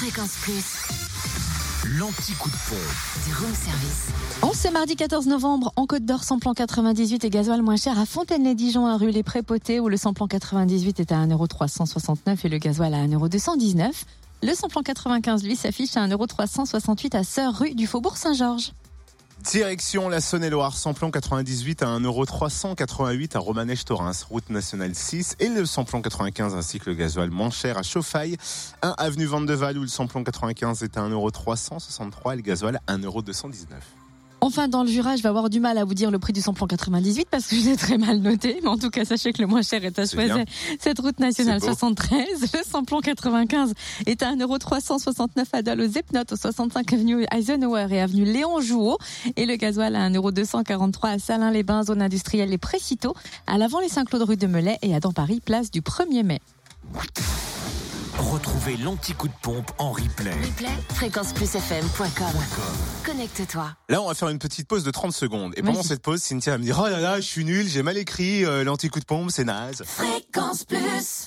Fréquence Plus. L'anti-coup de pompe. Du room service. En ce mardi 14 novembre, en Côte d'Or, samplon 98 et gasoil moins cher à Fontaine-les-Dijon, à rue Les Prépotés, où le samplon 98 est à 1,369€ et le gasoil à 1,219€. Le samplon 95, lui, s'affiche à 1,368€ à Sœur, rue du Faubourg Saint-Georges. Direction la Saône-et-Loire, samplon 98 à 1,388€ à Romanèche-Torins, route nationale 6, et le samplon 95 ainsi que le gasoil moins cher à Chauffaille, 1 avenue Vandeval où le samplon 95 est à 1,363€ et le gasoil à 1,219€. Enfin, dans le Jura, je vais avoir du mal à vous dire le prix du samplon 98 parce que je l'ai très mal noté. Mais en tout cas, sachez que le moins cher est à choisir cette route nationale C'est beau. 73. Le samplon 95 est à 1,369€ à Dole aux Epnotes, au 65 avenue Eisenhower et avenue Léon Jouot. Et le gasoil à 1,243€ à Salins-les-Bains, zone industrielle Les Précitaux, à l'avant les Saint-Claude rue de Melay et à dans Paris, place du 1er mai. Retrouvez l'anti-coup de pompe en replay. Replay, fréquenceplusfm.com. Connecte-toi. Là, on va faire une petite pause de 30 secondes. Et pendant cette pause, Cynthia va me dire, oh là là, je suis nul, j'ai mal écrit, euh, l'anti-coup de pompe, c'est naze. Fréquence Plus.